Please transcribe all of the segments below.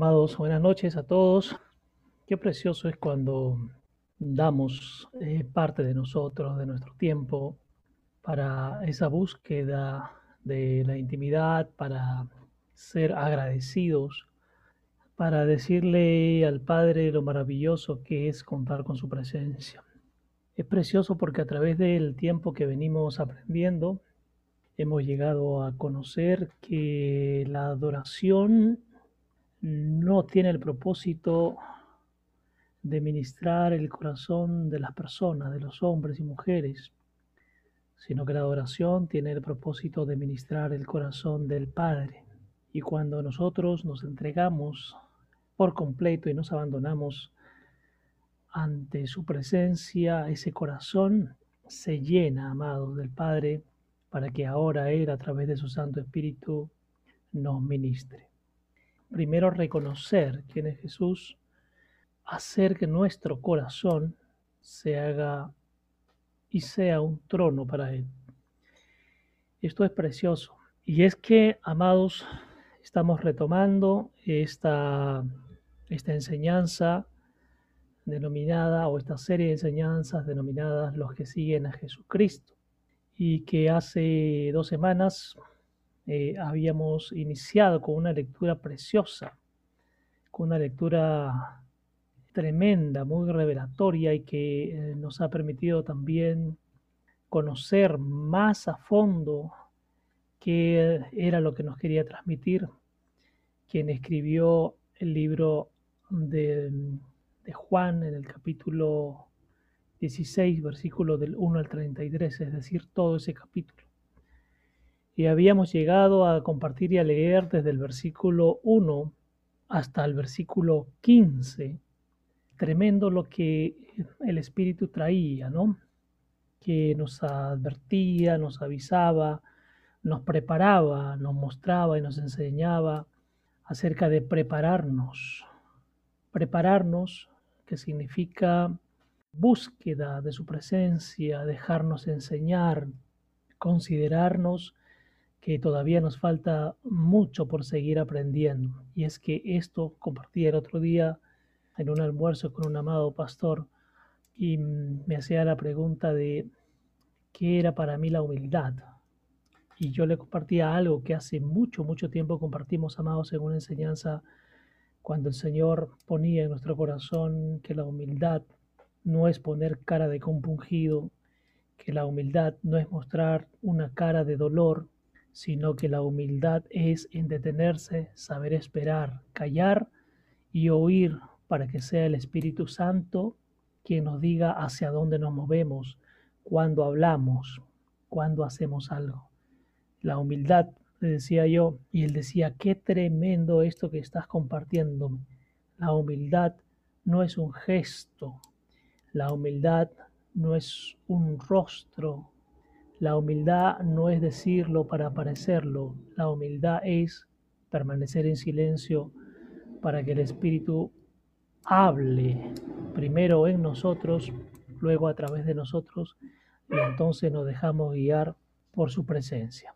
Amados, buenas noches a todos. Qué precioso es cuando damos eh, parte de nosotros, de nuestro tiempo, para esa búsqueda de la intimidad, para ser agradecidos, para decirle al Padre lo maravilloso que es contar con su presencia. Es precioso porque a través del tiempo que venimos aprendiendo, hemos llegado a conocer que la adoración no tiene el propósito de ministrar el corazón de las personas, de los hombres y mujeres, sino que la adoración tiene el propósito de ministrar el corazón del Padre. Y cuando nosotros nos entregamos por completo y nos abandonamos ante su presencia, ese corazón se llena, amados del Padre, para que ahora Él, a través de su Santo Espíritu, nos ministre. Primero reconocer quién es Jesús, hacer que nuestro corazón se haga y sea un trono para Él. Esto es precioso. Y es que, amados, estamos retomando esta, esta enseñanza denominada, o esta serie de enseñanzas denominadas los que siguen a Jesucristo, y que hace dos semanas eh, habíamos iniciado con una lectura preciosa, con una lectura tremenda, muy revelatoria y que eh, nos ha permitido también conocer más a fondo qué era lo que nos quería transmitir quien escribió el libro de, de Juan en el capítulo 16, versículo del 1 al 33, es decir, todo ese capítulo. Y habíamos llegado a compartir y a leer desde el versículo 1 hasta el versículo 15 tremendo lo que el Espíritu traía, ¿no? Que nos advertía, nos avisaba, nos preparaba, nos mostraba y nos enseñaba acerca de prepararnos. Prepararnos, que significa búsqueda de su presencia, dejarnos enseñar, considerarnos que todavía nos falta mucho por seguir aprendiendo. Y es que esto compartí el otro día en un almuerzo con un amado pastor y me hacía la pregunta de qué era para mí la humildad. Y yo le compartía algo que hace mucho, mucho tiempo compartimos, amados, en una enseñanza, cuando el Señor ponía en nuestro corazón que la humildad no es poner cara de compungido, que la humildad no es mostrar una cara de dolor, sino que la humildad es en detenerse, saber esperar, callar y oír para que sea el Espíritu Santo quien nos diga hacia dónde nos movemos, cuando hablamos, cuando hacemos algo. La humildad, le decía yo, y él decía, qué tremendo esto que estás compartiendo. La humildad no es un gesto, la humildad no es un rostro, la humildad no es decirlo para parecerlo, la humildad es permanecer en silencio para que el Espíritu hable primero en nosotros, luego a través de nosotros, y entonces nos dejamos guiar por su presencia.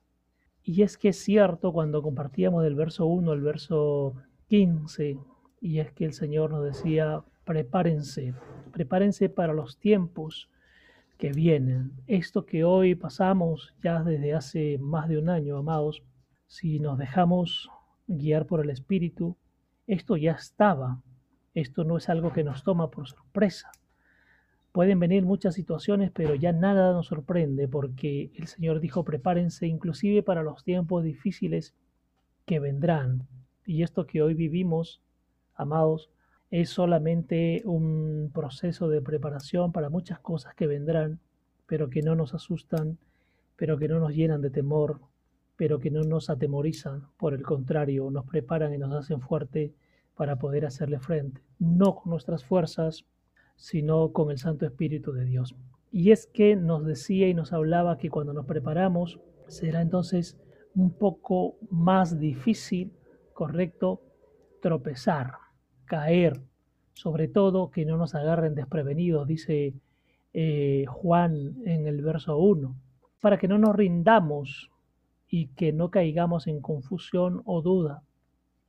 Y es que es cierto cuando compartíamos del verso 1 al verso 15, y es que el Señor nos decía, prepárense, prepárense para los tiempos que vienen. Esto que hoy pasamos ya desde hace más de un año, amados, si nos dejamos guiar por el Espíritu, esto ya estaba esto no es algo que nos toma por sorpresa. Pueden venir muchas situaciones, pero ya nada nos sorprende porque el Señor dijo, prepárense inclusive para los tiempos difíciles que vendrán. Y esto que hoy vivimos, amados, es solamente un proceso de preparación para muchas cosas que vendrán, pero que no nos asustan, pero que no nos llenan de temor, pero que no nos atemorizan. Por el contrario, nos preparan y nos hacen fuerte para poder hacerle frente, no con nuestras fuerzas, sino con el Santo Espíritu de Dios. Y es que nos decía y nos hablaba que cuando nos preparamos será entonces un poco más difícil, correcto, tropezar, caer, sobre todo que no nos agarren desprevenidos, dice eh, Juan en el verso 1, para que no nos rindamos y que no caigamos en confusión o duda.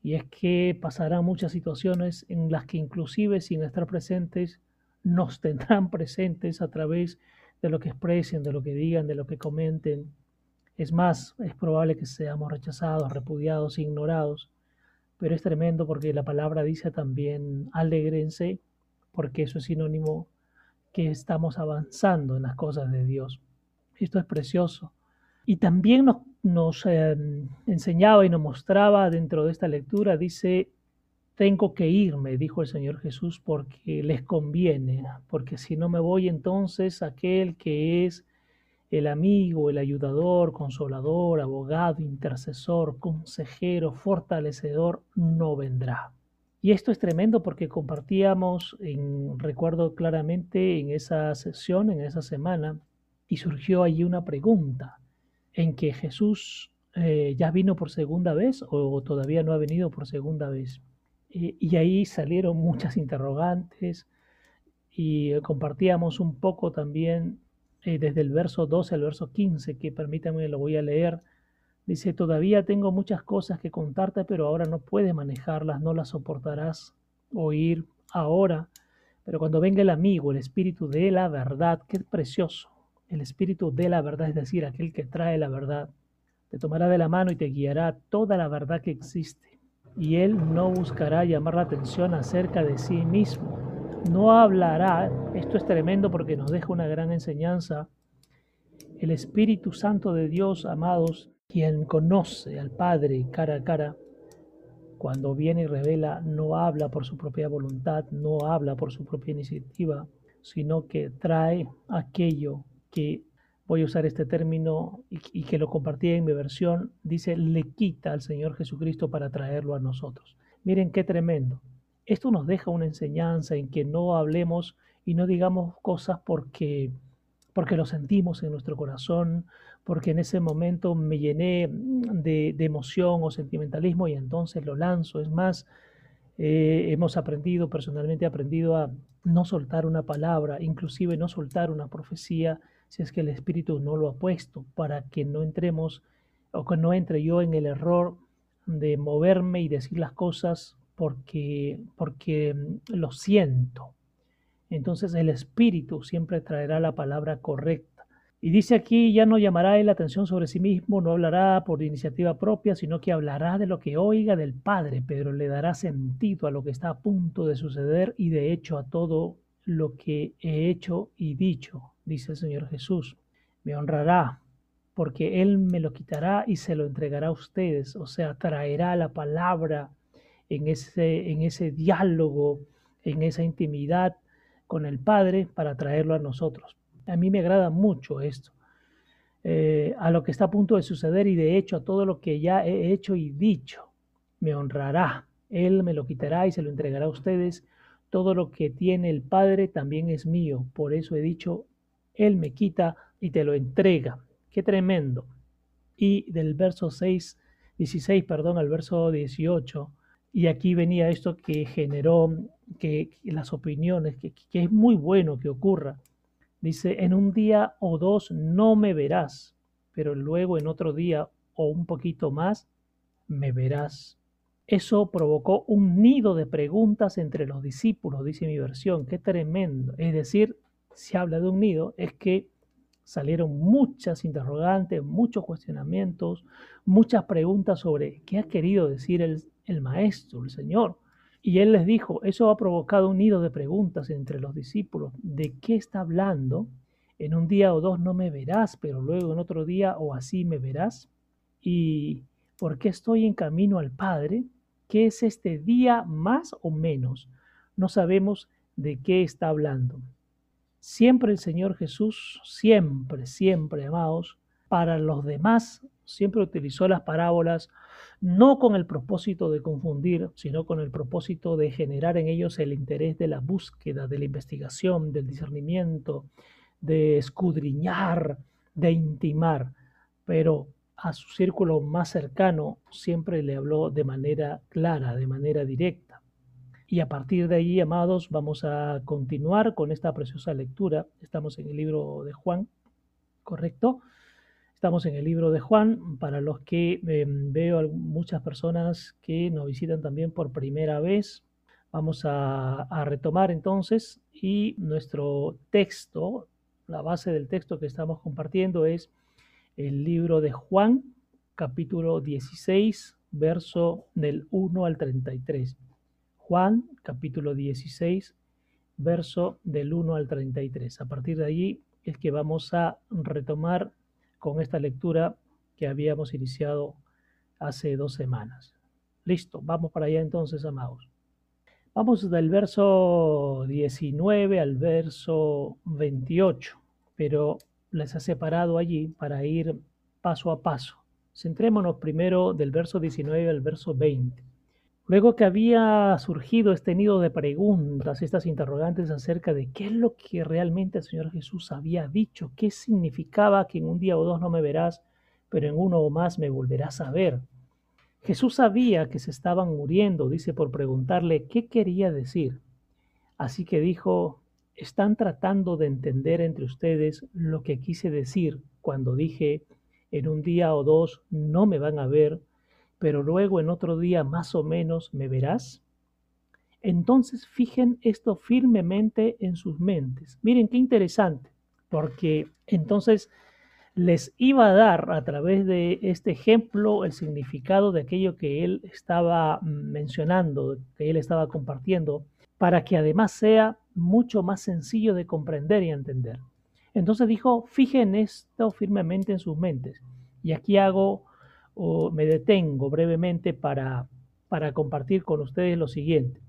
Y es que pasarán muchas situaciones en las que inclusive sin estar presentes, nos tendrán presentes a través de lo que expresen, de lo que digan, de lo que comenten. Es más, es probable que seamos rechazados, repudiados, ignorados, pero es tremendo porque la palabra dice también alegrense, porque eso es sinónimo que estamos avanzando en las cosas de Dios. Esto es precioso. Y también nos, eh, enseñaba y nos mostraba dentro de esta lectura, dice, tengo que irme, dijo el Señor Jesús, porque les conviene, porque si no me voy entonces aquel que es el amigo, el ayudador, consolador, abogado, intercesor, consejero, fortalecedor, no vendrá. Y esto es tremendo porque compartíamos, en, recuerdo claramente en esa sesión, en esa semana, y surgió allí una pregunta en que Jesús eh, ya vino por segunda vez o todavía no ha venido por segunda vez. y ahí salieron muchas interrogantes y compartíamos un poco también desde el verso 12 al verso 15, que permítame, lo voy a leer. Dice, todavía tengo muchas cosas que contarte, pero ahora no puedes manejarlas, no las soportarás oír ahora. Pero cuando venga el amigo, el espíritu de la verdad, qué precioso, el espíritu de la verdad, es decir, aquel que trae la verdad, te tomará de la mano y te guiará toda la verdad que existe. Y él no buscará llamar la atención acerca de sí mismo, no hablará, esto es tremendo porque nos deja una gran enseñanza, el Espíritu Santo de Dios, amados, quien conoce al Padre cara a cara, cuando viene y revela, no habla por su propia voluntad, no habla por su propia iniciativa, sino que trae aquello que, voy a usar este término y, que lo compartí en mi versión, dice, le quita al Señor Jesucristo para traerlo a nosotros. Miren qué tremendo. Esto nos deja una enseñanza en que no hablemos y no digamos cosas porque, porque lo sentimos en nuestro corazón, porque en ese momento me llené de, emoción o sentimentalismo y entonces lo lanzo. Es más, eh, hemos aprendido, personalmente he aprendido a no soltar una palabra, inclusive no soltar una profecía, si es que el Espíritu no lo ha puesto, para que no entremos o que no entre yo en el error de moverme y decir las cosas porque, porque mm, lo siento. Entonces el Espíritu siempre traerá la palabra correcta. Y dice aquí, ya no llamará él la atención sobre sí mismo, no hablará por iniciativa propia, sino que hablará de lo que oiga del Padre, pero le dará sentido a lo que está a punto de suceder y de hecho a todo lo que he hecho y dicho, dice el Señor Jesús. Me honrará, porque Él me lo quitará y se lo entregará a ustedes, o sea, traerá la palabra en ese, en ese diálogo, en esa intimidad con el Padre para traerlo a nosotros. A mí me agrada mucho esto, eh, a lo que está a punto de suceder y de hecho a todo lo que ya he hecho y dicho. Me honrará, Él me lo quitará y se lo entregará a ustedes. Todo lo que tiene el Padre también es mío. Por eso he dicho, Él me quita y te lo entrega. Qué tremendo. Y del verso 6, 16, perdón, al verso 18 y aquí venía esto que generó que, las opiniones, que, que es muy bueno que ocurra. Dice, en un día o dos no me verás, pero luego en otro día o un poquito más me verás. Eso provocó un nido de preguntas entre los discípulos, dice mi versión. Qué tremendo. Es decir, si habla de un nido, es que salieron muchas interrogantes, muchos cuestionamientos, muchas preguntas sobre qué ha querido decir el, el maestro, el Señor. Y él les dijo, eso ha provocado un nido de preguntas entre los discípulos. ¿De qué está hablando? En un día o dos no me verás, pero luego en otro día o así me verás. ¿Y por qué estoy en camino al Padre? ¿Qué es este día más o menos? No sabemos de qué está hablando. Siempre el Señor Jesús, siempre, siempre, amados, para los demás, siempre utilizó las parábolas no con el propósito de confundir, sino con el propósito de generar en ellos el interés de la búsqueda, de la investigación, del discernimiento, de escudriñar, de intimar. Pero a su círculo más cercano siempre le habló de manera clara, de manera directa. Y a partir de ahí, amados, vamos a continuar con esta preciosa lectura. Estamos en el libro de Juan, ¿correcto? Estamos en el libro de Juan, para los que eh, veo muchas personas que nos visitan también por primera vez. Vamos a, a, retomar entonces y nuestro texto, la base del texto que estamos compartiendo es el libro de Juan, capítulo 16, verso del 1 al 33. Juan, capítulo 16, verso del 1 al 33. A partir de allí es que vamos a retomar con esta lectura que habíamos iniciado hace dos semanas. Listo, vamos para allá entonces, amados. Vamos del verso 19 al verso 28, pero les he separado allí para ir paso a paso. Centrémonos primero del verso 19 al verso 20. Luego que había surgido este nido de preguntas, estas interrogantes acerca de qué es lo que realmente el Señor Jesús había dicho, qué significaba que en un día o dos no me verás, pero en uno o más me volverás a ver. Jesús sabía que se estaban muriendo, dice por preguntarle qué quería decir. Así que dijo, están tratando de entender entre ustedes lo que quise decir cuando dije, en un día o dos no me van a ver, pero luego en otro día más o menos me verás? Entonces fijen esto firmemente en sus mentes. Miren qué interesante, porque entonces les iba a dar a través de este ejemplo el significado de aquello que él estaba mencionando, que él estaba compartiendo, para que además sea mucho más sencillo de comprender y entender. Entonces dijo, fijen esto firmemente en sus mentes. Y aquí hago o me detengo brevemente para, para compartir con ustedes lo siguiente.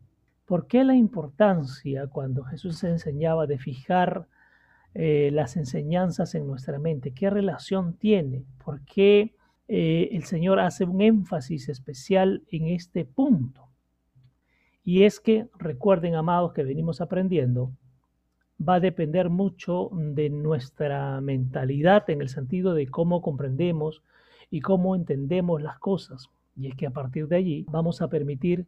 ¿Por qué la importancia cuando Jesús se enseñaba de fijar eh, las enseñanzas en nuestra mente? ¿Qué relación tiene? ¿Por qué eh, el Señor hace un énfasis especial en este punto? Y es que, recuerden, amados, que venimos aprendiendo, va a depender mucho de nuestra mentalidad en el sentido de cómo comprendemos, y cómo entendemos las cosas. Y es que a partir de allí vamos a permitir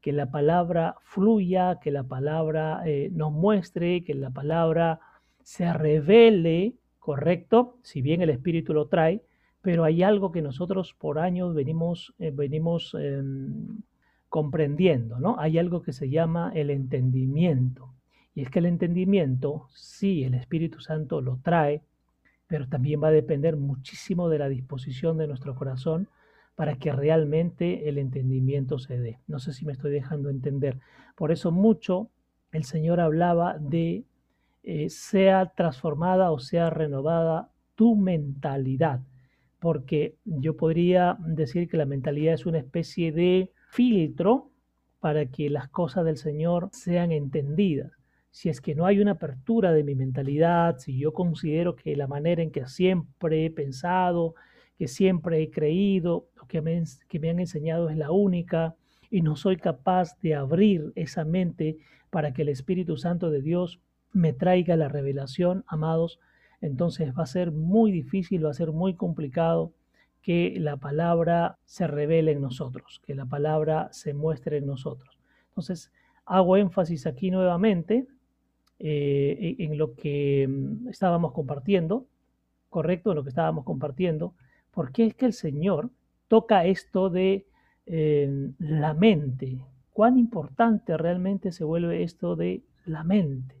que la palabra fluya, que la palabra eh, nos muestre, que la palabra se revele, correcto, si bien el Espíritu lo trae, pero hay algo que nosotros por años venimos, eh, venimos em, comprendiendo, ¿no? Hay algo que se llama el entendimiento. Y es que el entendimiento, sí, el Espíritu Santo lo trae, pero también va a depender muchísimo de la disposición de nuestro corazón para que realmente el entendimiento se dé. No sé si me estoy dejando entender. Por eso mucho el Señor hablaba de eh, sea transformada o sea renovada tu mentalidad, porque yo podría decir que la mentalidad es una especie de filtro para que las cosas del Señor sean entendidas si es que no hay una apertura de mi mentalidad, si yo considero que la manera en que siempre he pensado, que siempre he creído, o que me, que me han enseñado es la única, y no soy capaz de abrir esa mente para que el Espíritu Santo de Dios me traiga la revelación, amados, entonces va a ser muy difícil, va a ser muy complicado que la palabra se revele en nosotros, que la palabra se muestre en nosotros. Entonces, hago énfasis aquí nuevamente eh, en lo que mm, estábamos compartiendo, correcto, en lo que estábamos compartiendo, porque es que el Señor toca esto de eh, la mente. Cuán importante realmente se vuelve esto de la mente.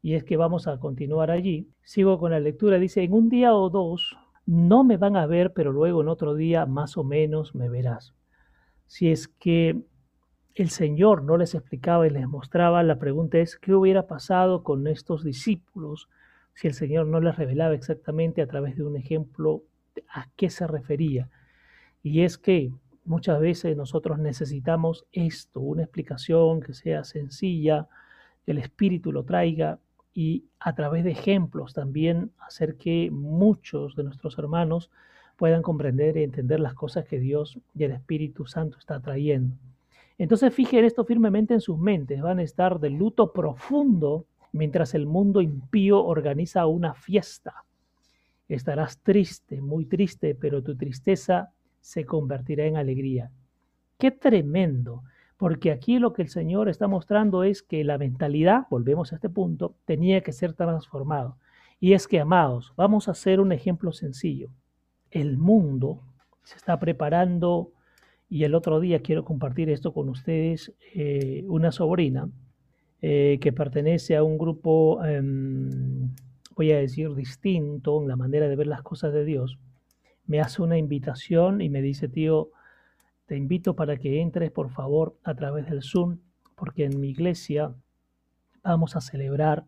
Y es que vamos a continuar allí. Sigo con la lectura. Dice, en un día o dos no me van a ver, pero luego en otro día más o menos me verás. Si es que el Señor no les explicaba y les mostraba, la pregunta es, ¿qué hubiera pasado con estos discípulos si el Señor no les revelaba exactamente a través de un ejemplo a qué se refería? Y es que muchas veces nosotros necesitamos esto, una explicación que sea sencilla, que el Espíritu lo traiga y a través de ejemplos también hacer que muchos de nuestros hermanos puedan comprender y entender las cosas que Dios y el Espíritu Santo está trayendo. Entonces fijen esto firmemente en sus mentes, van a estar de luto profundo mientras el mundo impío organiza una fiesta. Estarás triste, muy triste, pero tu tristeza se convertirá en alegría. Qué tremendo, porque aquí lo que el Señor está mostrando es que la mentalidad, volvemos a este punto, tenía que ser transformado. Y es que, amados, vamos a hacer un ejemplo sencillo. el mundo se está preparando y el otro día quiero compartir esto con ustedes, eh, una sobrina eh, que pertenece a un grupo, em, voy a decir, distinto en la manera de ver las cosas de Dios, me hace una invitación y me dice, tío, te invito para que entres por favor a través del Zoom, porque en mi iglesia vamos a celebrar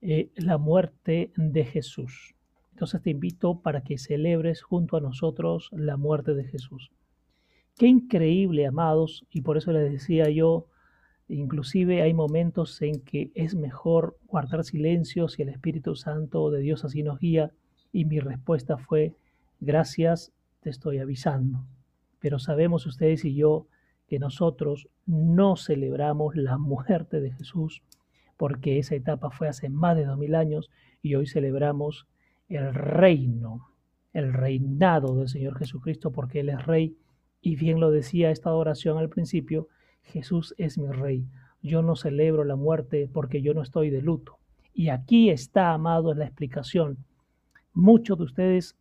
eh, la muerte de Jesús. Entonces te invito para que celebres junto a nosotros la muerte de Jesús. Qué increíble, amados, y por eso les decía yo, inclusive hay momentos en que es mejor guardar silencio si el Espíritu Santo de Dios así nos guía, y mi respuesta fue, gracias, te estoy avisando. Pero sabemos ustedes y yo que nosotros no celebramos la muerte de Jesús, porque esa etapa fue hace más de dos mil años y hoy celebramos el reino, el reinado del Señor Jesucristo, porque Él es rey y bien lo decía esta oración al principio, Jesús es mi rey. Yo no celebro la muerte porque yo no estoy de luto. Y aquí está, amado, la explicación. Muchos de ustedes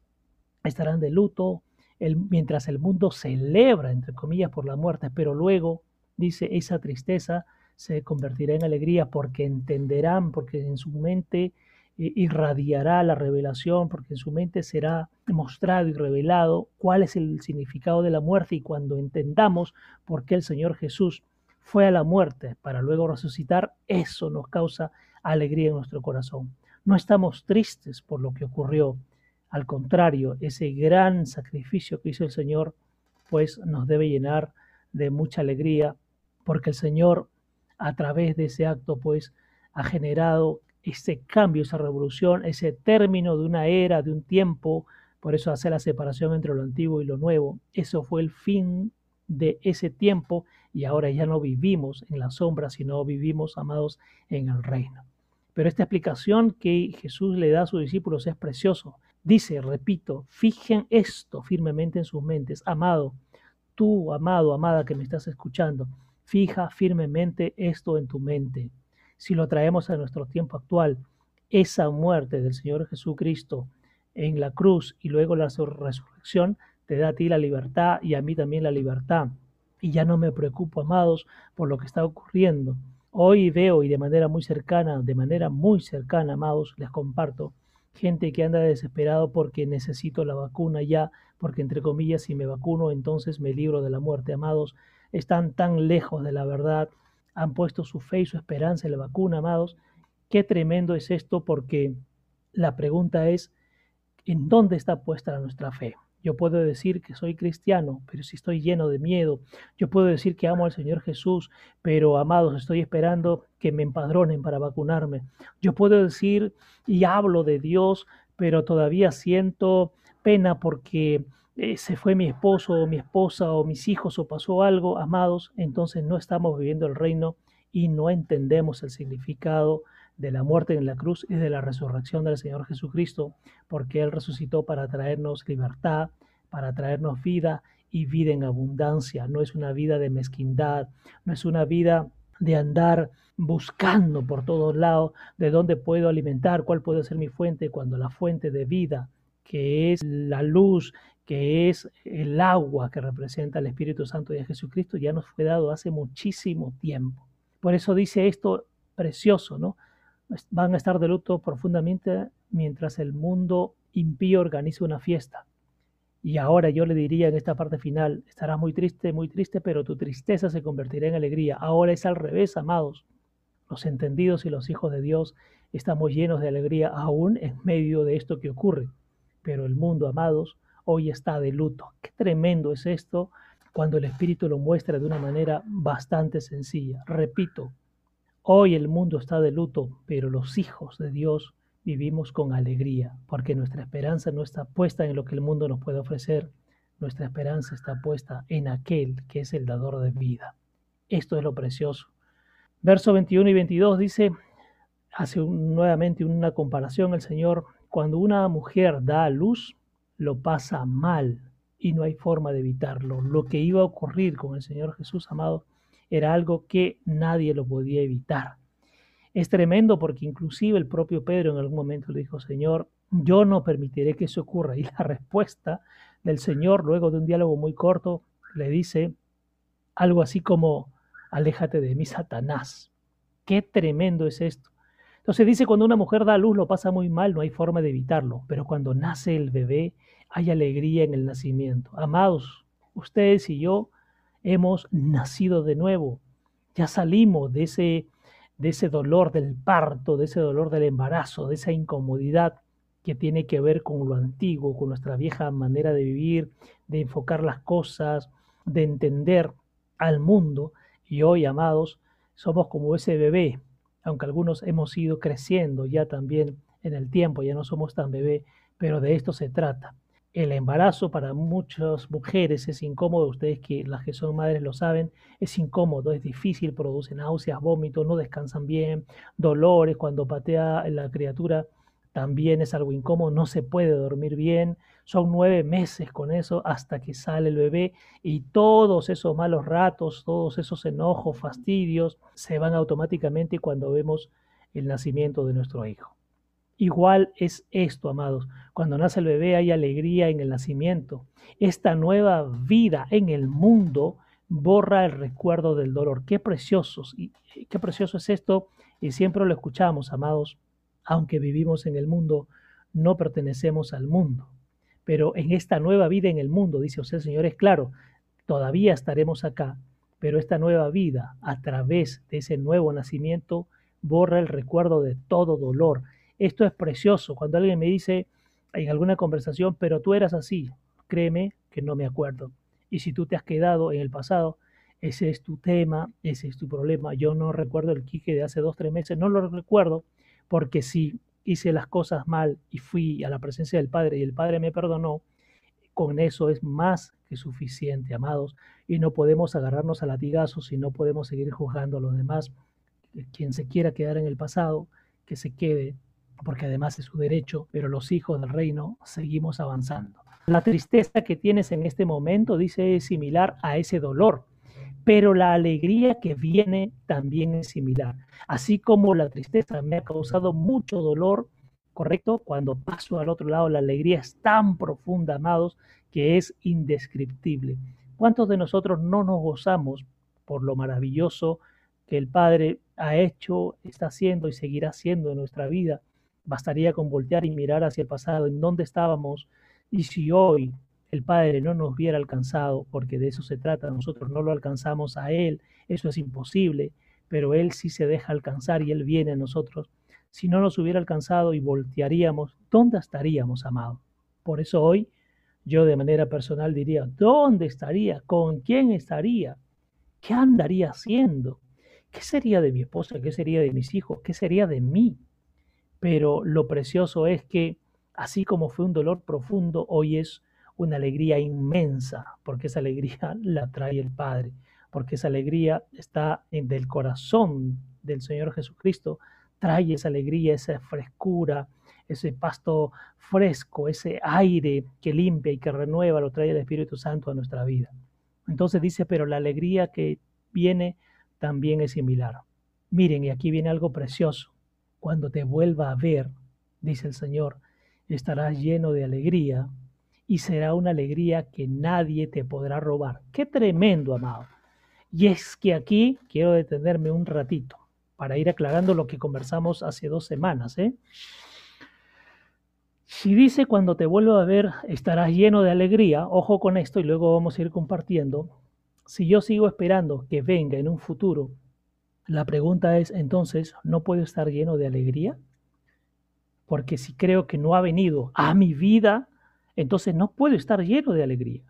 estarán de luto mientras el mundo celebra, entre comillas, por la muerte, pero luego, dice, esa tristeza se convertirá en alegría porque entenderán, porque en su mente irradiará la revelación, porque en su mente será mostrado y revelado cuál es el significado de la muerte y cuando entendamos por qué el Señor Jesús fue a la muerte para luego resucitar, eso nos causa alegría en nuestro corazón. No estamos tristes por lo que ocurrió, al contrario, ese gran sacrificio que hizo el Señor, pues nos debe llenar de mucha alegría, porque el Señor a través de ese acto, pues ha generado ese cambio, esa revolución, ese término de una era, de un tiempo, por eso hace la separación entre lo antiguo y lo nuevo. Eso fue el fin de ese tiempo y ahora ya no vivimos en la sombra, sino vivimos, amados, en el reino. Pero esta explicación que Jesús le da a sus discípulos es precioso. Dice, repito, fijen esto firmemente en sus mentes. Amado, tú, amado, amada que me estás escuchando, fija firmemente esto en tu mente si lo traemos a nuestro tiempo actual, esa muerte del Señor Jesucristo en la cruz y luego la resurrección te da a ti la libertad y a mí también la libertad. Y ya no me preocupo, amados, por lo que está ocurriendo. Hoy veo y de manera muy cercana, de manera muy cercana, amados, les comparto, gente que anda desesperado porque necesito la vacuna ya, porque entre comillas, si me vacuno, entonces me libro de la muerte, amados, están tan lejos de la verdad, han puesto su fe y su esperanza en la vacuna, amados. Qué tremendo es esto porque la pregunta es, ¿en dónde está puesta nuestra fe? Yo puedo decir que soy cristiano, pero si estoy lleno de miedo. Yo puedo decir que amo al Señor Jesús, pero amados, estoy esperando que me empadronen para vacunarme. Yo puedo decir y hablo de Dios, pero todavía siento pena porque eh, se fue mi esposo o mi esposa o mis hijos o pasó algo, amados, entonces no estamos viviendo el reino y no entendemos el significado de la muerte en la cruz y de la resurrección del Señor Jesucristo, porque Él resucitó para traernos libertad, para traernos vida y vida en abundancia. No es una vida de mezquindad, no es una vida de andar buscando por todos lados de dónde puedo alimentar, cuál puede ser mi fuente, cuando la fuente de vida, que es la luz que es el agua que representa el Espíritu Santo de Jesucristo, ya nos fue dado hace muchísimo tiempo. Por eso dice esto precioso, ¿no? Van a estar de luto profundamente mientras el mundo impío organiza una fiesta. Y ahora yo le diría en esta parte final, estarás muy triste, muy triste, pero tu tristeza se convertirá en alegría. Ahora es al revés, amados. Los entendidos y los hijos de Dios estamos llenos de alegría aún en medio de esto que ocurre. Pero el mundo, amados, hoy está de luto. Qué tremendo es esto cuando el Espíritu lo muestra de una manera bastante sencilla. Repito, hoy el mundo está de luto, pero los hijos de Dios vivimos con alegría, porque nuestra esperanza no está puesta en lo que el mundo nos puede ofrecer, nuestra esperanza está puesta en aquel que es el dador de vida. Esto es lo precioso. Verso 21 y 22 dice, hace nuevamente una comparación el Señor, cuando una mujer da a luz, lo pasa mal y no hay forma de evitarlo. Lo que iba a ocurrir con el Señor Jesús amado era algo que nadie lo podía evitar. Es tremendo porque inclusive el propio Pedro en algún momento le dijo, Señor, Yo no permitiré que eso ocurra. Y la respuesta del Señor, luego de un diálogo muy corto, le dice algo así como, aléjate de mí, Satanás. Qué tremendo es esto. Entonces dice, cuando una mujer da a luz lo pasa muy mal, no hay forma de evitarlo, pero cuando nace el bebé hay alegría en el nacimiento. Amados, ustedes y yo hemos nacido de nuevo, ya salimos de ese, de ese dolor del parto, de ese dolor del embarazo, de esa incomodidad que tiene que ver con lo antiguo, con nuestra vieja manera de vivir, de enfocar las cosas, de entender al mundo. Y hoy, amados, somos como ese bebé, aunque algunos hemos ido creciendo ya también en el tiempo, ya no somos tan bebé, pero de esto se trata. El embarazo para muchas mujeres es incómodo, ustedes que las que son madres lo saben, es incómodo, es difícil, produce náuseas, vómitos, no descansan bien, dolores cuando patea la criatura también es algo incómodo, no se puede dormir bien, son nueve meses con eso hasta que sale el bebé y todos esos malos ratos, todos esos enojos, fastidios, se van automáticamente cuando vemos el nacimiento de nuestro hijo. Igual es esto, amados. Cuando nace el bebé hay alegría en el nacimiento. Esta nueva vida en el mundo borra el recuerdo del dolor. Qué preciosos y qué precioso es esto y siempre lo escuchamos, amados aunque vivimos en el mundo, no pertenecemos al mundo. Pero en esta nueva vida en el mundo, dice usted, Señor, es claro, todavía estaremos acá, pero esta nueva vida, a través de ese nuevo nacimiento, borra el recuerdo de todo dolor. Esto es precioso. Cuando alguien me dice en alguna conversación, pero tú eras así, créeme que no me acuerdo. Y si tú te has quedado en el pasado, ese es tu tema, ese es tu problema. Yo no recuerdo el Quique de hace dos, tres meses, no lo recuerdo, porque si hice las cosas mal y fui a la presencia del Padre y el Padre me perdonó, con eso es más que suficiente, amados, y no podemos agarrarnos a latigazos y no podemos seguir juzgando a los demás. Quien se quiera quedar en el pasado, que se quede, porque además es su derecho, pero los hijos del reino seguimos avanzando. La tristeza que tienes en este momento, dice, es similar a ese dolor pero la alegría que viene también es similar. Así como la tristeza me ha causado mucho dolor, ¿correcto? Cuando paso al otro lado, la alegría es tan profunda, amados, que es indescriptible. ¿Cuántos de nosotros no nos gozamos por lo maravilloso que el Padre ha hecho, está haciendo y seguirá haciendo en nuestra vida? Bastaría con voltear y mirar hacia el pasado, en dónde estábamos, y si hoy el Padre no nos hubiera alcanzado, porque de eso se trata, nosotros no lo alcanzamos a Él, eso es imposible, pero Él sí se deja alcanzar y Él viene a nosotros. Si no nos hubiera alcanzado y voltearíamos, ¿dónde estaríamos, amado? Por eso hoy yo de manera personal diría, ¿dónde estaría? ¿Con quién estaría? ¿Qué andaría haciendo? ¿Qué sería de mi esposa? ¿Qué sería de mis hijos? ¿Qué sería de mí? Pero lo precioso es que, así como fue un dolor profundo, hoy es una alegría inmensa, porque esa alegría la trae el Padre, porque esa alegría está del corazón del Señor Jesucristo, trae esa alegría, esa frescura, ese pasto fresco, ese aire que limpia y que renueva, lo trae el Espíritu Santo a nuestra vida. Entonces dice, pero la alegría que viene también es similar. Miren, y aquí viene algo precioso. Cuando te vuelva a ver, dice el Señor, estarás lleno de alegría y será una alegría que nadie te podrá robar. Qué tremendo, amado. Y es que aquí quiero detenerme un ratito para ir aclarando lo que conversamos hace dos semanas. ¿eh? Si dice cuando te vuelva a ver estarás lleno de alegría, ojo con esto y luego vamos a ir compartiendo. Si yo sigo esperando que venga en un futuro, la pregunta es entonces, ¿no puedo estar lleno de alegría? Porque si creo que no ha venido a mi vida, entonces no puedo estar lleno de alegría.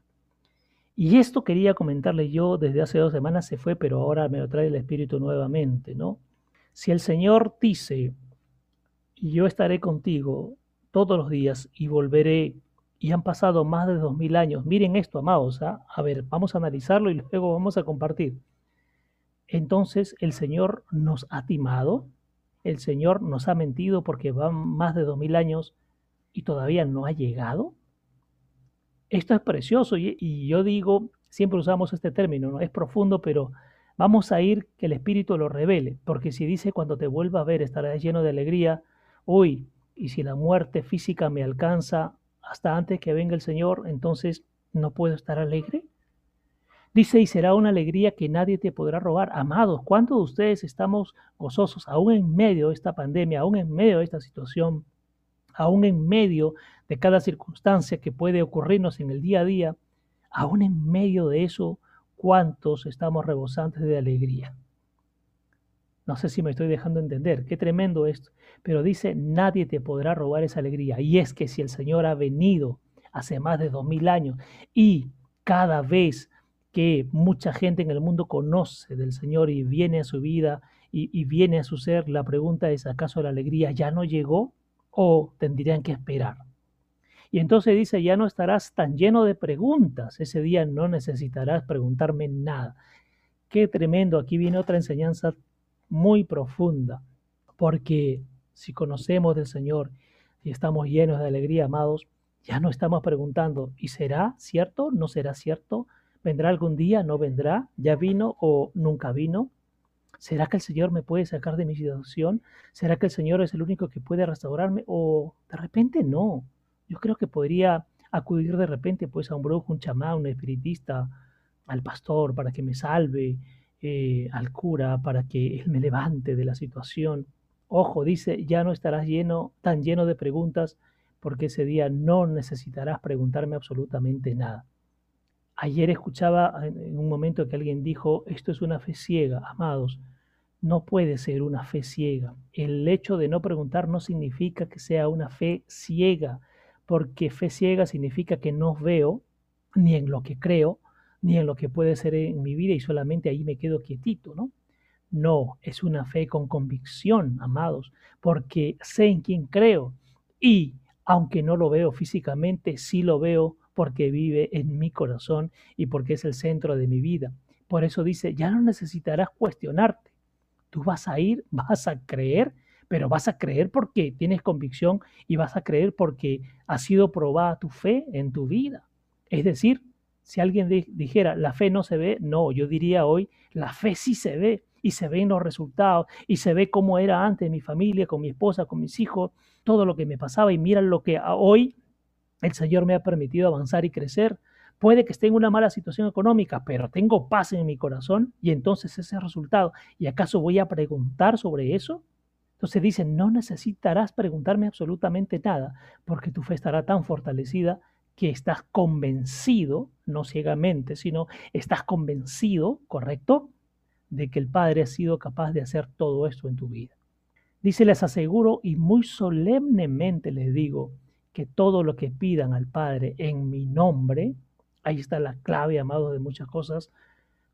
Y esto quería comentarle yo desde hace dos semanas, se fue, pero ahora me lo trae el Espíritu nuevamente, ¿no? Si el Señor dice, yo estaré contigo todos los días y volveré, y han pasado más de dos mil años, miren esto, amados, ¿ah? a ver, vamos a analizarlo y luego vamos a compartir. Entonces el Señor nos ha timado, el Señor nos ha mentido porque van más de dos mil años y todavía no ha llegado. Esto es precioso y, yo digo, siempre usamos este término, ¿no? es profundo, pero vamos a ir que el Espíritu lo revele, porque si dice cuando te vuelva a ver estarás lleno de alegría, uy, y si la muerte física me alcanza hasta antes que venga el Señor, entonces no puedo estar alegre. Dice, y será una alegría que nadie te podrá robar. Amados, ¿cuántos de ustedes estamos gozosos aún en medio de esta pandemia, aún en medio de esta situación, aún en medio de cada circunstancia que puede ocurrirnos en el día a día? Aún en medio de eso, ¿cuántos estamos rebosantes de alegría? No sé si me estoy dejando entender, qué tremendo esto. Pero dice, nadie te podrá robar esa alegría. Y es que si el Señor ha venido hace más de dos mil años y cada vez que mucha gente en el mundo conoce del Señor y viene a su vida y, viene a su ser, la pregunta es, ¿acaso la alegría ya no llegó o tendrían que esperar? Y entonces dice, ya no estarás tan lleno de preguntas, ese día no necesitarás preguntarme nada. Qué tremendo, aquí viene otra enseñanza muy profunda, porque si conocemos del Señor y estamos llenos de alegría, amados, ya no estamos preguntando, ¿y será cierto? ¿No será cierto? ¿Vendrá algún día? ¿No vendrá? ¿Ya vino o nunca vino? ¿Será que el Señor me puede sacar de mi situación? ¿Será que el Señor es el único que puede restaurarme? ¿O de repente no? Yo creo que podría acudir de repente pues a un brujo, un chamán, un espiritista, al pastor para que me salve, eh, al cura para que él me levante de la situación. Ojo, dice, ya no estarás lleno, tan lleno de preguntas, porque ese día no necesitarás preguntarme absolutamente nada. Ayer escuchaba en un momento que alguien dijo, esto es una fe ciega, amados. No puede ser una fe ciega. El hecho de no preguntar no significa que sea una fe ciega, porque fe ciega significa que no veo ni en lo que creo, ni en lo que puede ser en mi vida y solamente ahí me quedo quietito, ¿no? No, es una fe con convicción, amados, porque sé en quién creo y aunque no lo veo físicamente, sí lo veo porque vive en mi corazón y porque es el centro de mi vida. Por eso dice, ya no necesitarás cuestionarte. Tú vas a ir, vas a creer, pero vas a creer porque tienes convicción y vas a creer porque ha sido probada tu fe en tu vida. Es decir, si alguien dijera, la fe no se ve, no, yo diría hoy, la fe sí se ve y se ven los resultados y se ve cómo era antes mi familia, con mi esposa, con mis hijos, todo lo que me pasaba y mira lo que hoy el Señor me ha permitido avanzar y crecer. Puede que esté en una mala situación económica, pero tengo paz en mi corazón y entonces ese resultado. ¿Y acaso voy a preguntar sobre eso? Entonces dice, no necesitarás preguntarme absolutamente nada, porque tu fe estará tan fortalecida que estás convencido, no ciegamente, sino estás convencido, ¿correcto?, de que el Padre ha sido capaz de hacer todo esto en tu vida. Dice, les aseguro y muy solemnemente les digo que todo lo que pidan al Padre en mi nombre, ahí está la clave, amado, de muchas cosas,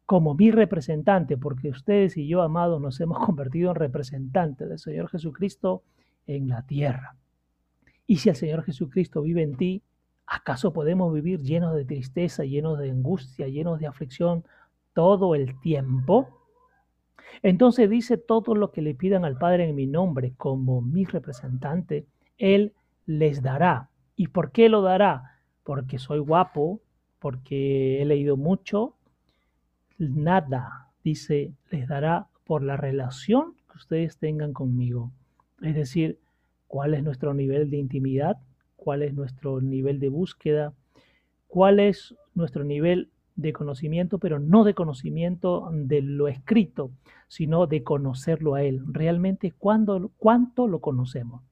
como mi representante, porque ustedes y yo, amados, nos hemos convertido en representantes del Señor Jesucristo en la tierra. Y si el Señor Jesucristo vive en ti, ¿acaso podemos vivir llenos de tristeza, llenos de angustia, llenos de aflicción todo el tiempo? Entonces dice todo lo que le pidan al Padre en mi nombre como mi representante, Él les dará. ¿Y por qué lo dará? Porque soy guapo, porque he leído mucho. Nada, dice, les dará por la relación que ustedes tengan conmigo. Es decir, cuál es nuestro nivel de intimidad, cuál es nuestro nivel de búsqueda, cuál es nuestro nivel de conocimiento, pero no de conocimiento de lo escrito, sino de conocerlo a Él. Realmente, ¿cuándo, ¿cuánto lo conocemos?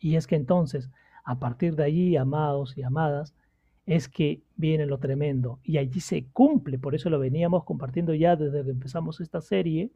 Y es que entonces, a partir de allí, amados y amadas, es que viene lo tremendo. Y allí se cumple, por eso lo veníamos compartiendo ya desde que empezamos esta serie,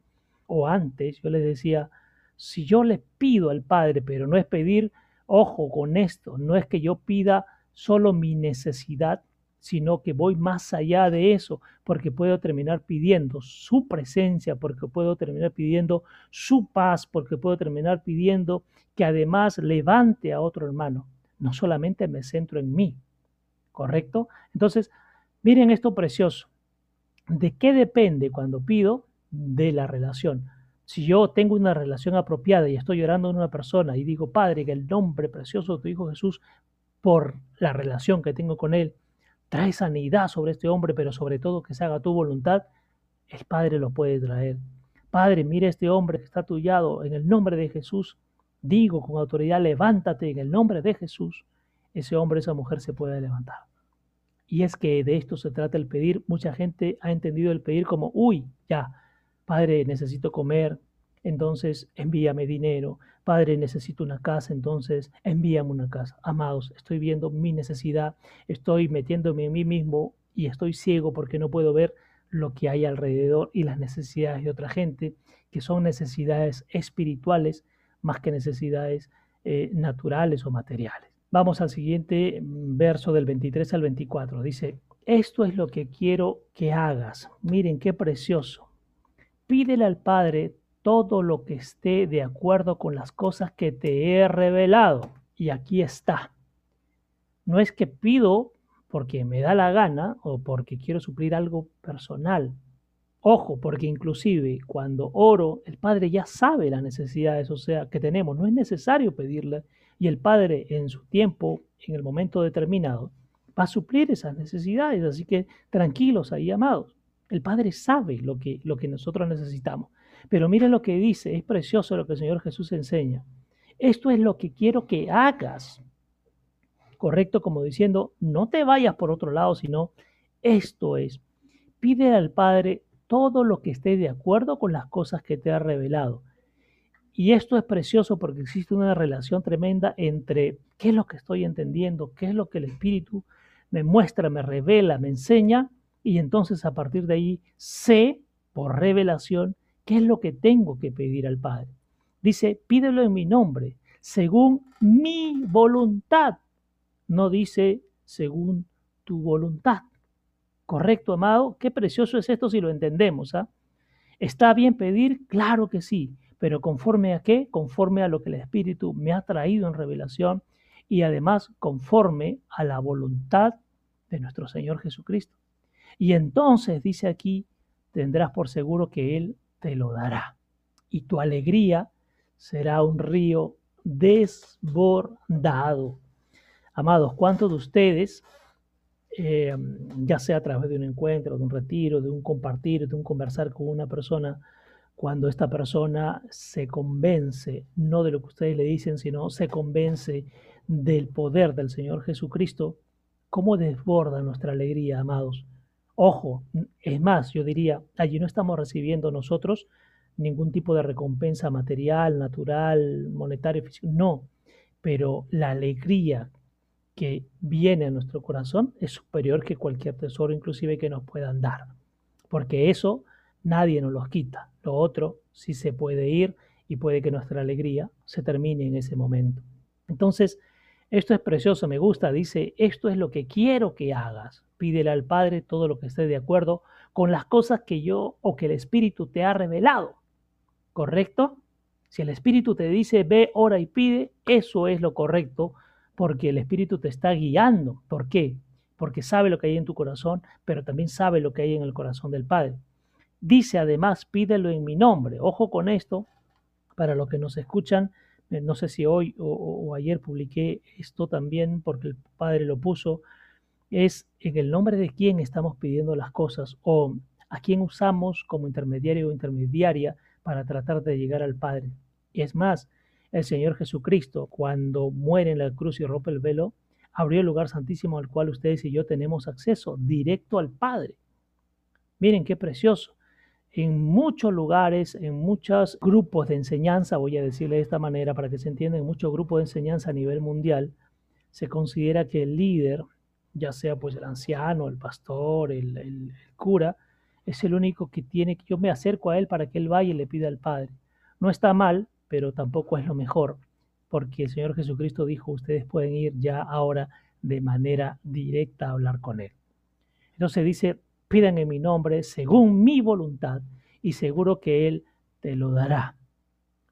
o antes, yo les decía, si yo le pido al Padre, pero no es pedir, ojo con esto, no es que yo pida solo mi necesidad, sino que voy más allá de eso, porque puedo terminar pidiendo su presencia, porque puedo terminar pidiendo su paz, porque puedo terminar pidiendo que además levante a otro hermano. No solamente me centro en mí, ¿correcto? Entonces, miren esto precioso. ¿De qué depende cuando pido? De la relación. Si yo tengo una relación apropiada y estoy llorando en una persona y digo, Padre, que el nombre precioso de tu Hijo Jesús, por la relación que tengo con Él, trae sanidad sobre este hombre, pero sobre todo que se haga tu voluntad, el Padre lo puede traer. Padre, mire este hombre que está tullado en el nombre de Jesús. digo con autoridad, levántate en el nombre de Jesús, ese hombre, esa mujer se puede levantar. Y es que de esto se trata el pedir. Mucha gente ha entendido el pedir como, uy, ya, Padre, necesito comer, entonces envíame dinero. Padre, necesito una casa, entonces envíame una casa. Amados, estoy viendo mi necesidad, estoy metiéndome en mí mismo y estoy ciego porque no puedo ver lo que hay alrededor y las necesidades de otra gente, que son necesidades espirituales más que necesidades eh, naturales o materiales. Vamos al siguiente mm, verso del 23 al 24. Dice, esto es lo que quiero que hagas. Miren qué precioso. Pídele al Padre todo lo que esté de acuerdo con las cosas que te he revelado. Y aquí está. No es que pido porque me da la gana o porque quiero suplir algo personal. Ojo, porque inclusive cuando oro, el Padre ya sabe las necesidades, o sea, que tenemos. No es necesario pedirle y el Padre en su tiempo, en el momento determinado, va a suplir esas necesidades. Así que tranquilos ahí, amados. El Padre sabe lo que, lo que nosotros necesitamos. Pero miren lo que dice, es precioso lo que el Señor Jesús enseña. Esto es lo que quiero que hagas correcto como diciendo, no te vayas por otro lado, sino esto es, pide al Padre todo lo que esté de acuerdo con las cosas que te ha revelado. Y esto es precioso porque existe una relación tremenda entre qué es lo que estoy entendiendo, qué es lo que el Espíritu me muestra, me revela, me enseña, y entonces a partir de ahí sé por revelación qué es lo que tengo que pedir al Padre. Dice, pídelo en mi nombre, según mi voluntad no dice según tu voluntad. ¿Correcto, amado? Qué precioso es esto si lo entendemos. ¿ah? ¿Está bien pedir? Claro que sí, pero conforme a qué? Conforme a lo que el Espíritu me ha traído en revelación y además conforme a la voluntad de nuestro Señor Jesucristo. Y entonces dice aquí, tendrás por seguro que Él te lo dará. Y tu alegría será un río desbordado. Amados, ¿cuántos de ustedes, eh, ya sea a través de un encuentro, de un retiro, de un compartir, de un conversar con una persona, cuando esta persona se convence, no de lo que ustedes le dicen, sino se convence del poder del Señor Jesucristo, ¿cómo desborda nuestra alegría, amados? Ojo, es más, yo diría, allí no estamos recibiendo nosotros ningún tipo de recompensa material, natural, monetaria, no, pero la alegría que viene a nuestro corazón es superior que cualquier tesoro inclusive que nos puedan dar. Porque eso nadie nos los quita. Lo otro sí se puede ir y puede que nuestra alegría se termine en ese momento. Entonces, esto es precioso, me gusta, dice, esto es lo que quiero que hagas. Pídele al Padre todo lo que esté de acuerdo con las cosas que yo o que el Espíritu te ha revelado. ¿Correcto? Si el Espíritu te dice, ve, ora y pide, eso es lo correcto porque el Espíritu te está guiando. ¿Por qué? Porque sabe lo que hay en tu corazón, pero también sabe lo que hay en el corazón del Padre. Dice además, pídelo en mi nombre. Ojo con esto, para los que nos escuchan, eh, no sé si hoy o, ayer publiqué esto también porque el Padre lo puso, es en el nombre de quién estamos pidiendo las cosas o a quién usamos como intermediario o intermediaria para tratar de llegar al Padre. Y es más, el Señor Jesucristo, cuando muere en la cruz y rompe el velo, abrió el lugar santísimo al cual ustedes y yo tenemos acceso directo al Padre. Miren qué precioso. En muchos lugares, en muchos grupos de enseñanza, voy a decirle de esta manera para que se entienda, en muchos grupos de enseñanza a nivel mundial, se considera que el líder, ya sea pues el anciano, el pastor, el, el cura, es el único que tiene que yo me acerco a él para que él vaya y le pida al Padre. No está mal, pero tampoco es lo mejor, porque el Señor Jesucristo dijo, ustedes pueden ir ya ahora de manera directa a hablar con Él. Entonces dice, pidan en mi nombre según mi voluntad y seguro que Él te lo dará.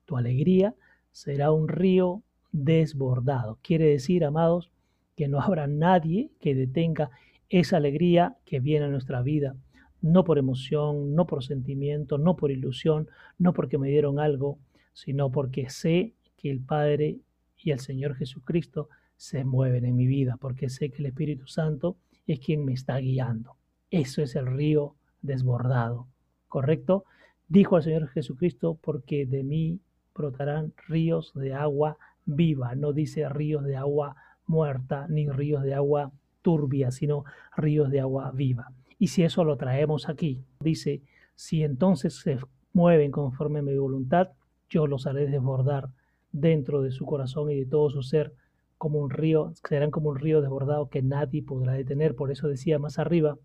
Tu alegría será un río desbordado. Quiere decir, amados, que no habrá nadie que detenga esa alegría que viene a nuestra vida, no por emoción, no por sentimiento, no por ilusión, no porque me dieron algo, sino porque sé que el Padre y el Señor Jesucristo se mueven en mi vida, porque sé que el Espíritu Santo es quien me está guiando. Eso es el río desbordado, ¿correcto? Dijo el Señor Jesucristo, porque de mí brotarán ríos de agua viva. No dice ríos de agua muerta ni ríos de agua turbia, sino ríos de agua viva. Y si eso lo traemos aquí, dice, si entonces se mueven conforme a mi voluntad, yo los haré desbordar dentro de su corazón y de todo su ser como un río, serán como un río desbordado que nadie podrá detener. Por eso decía más arriba,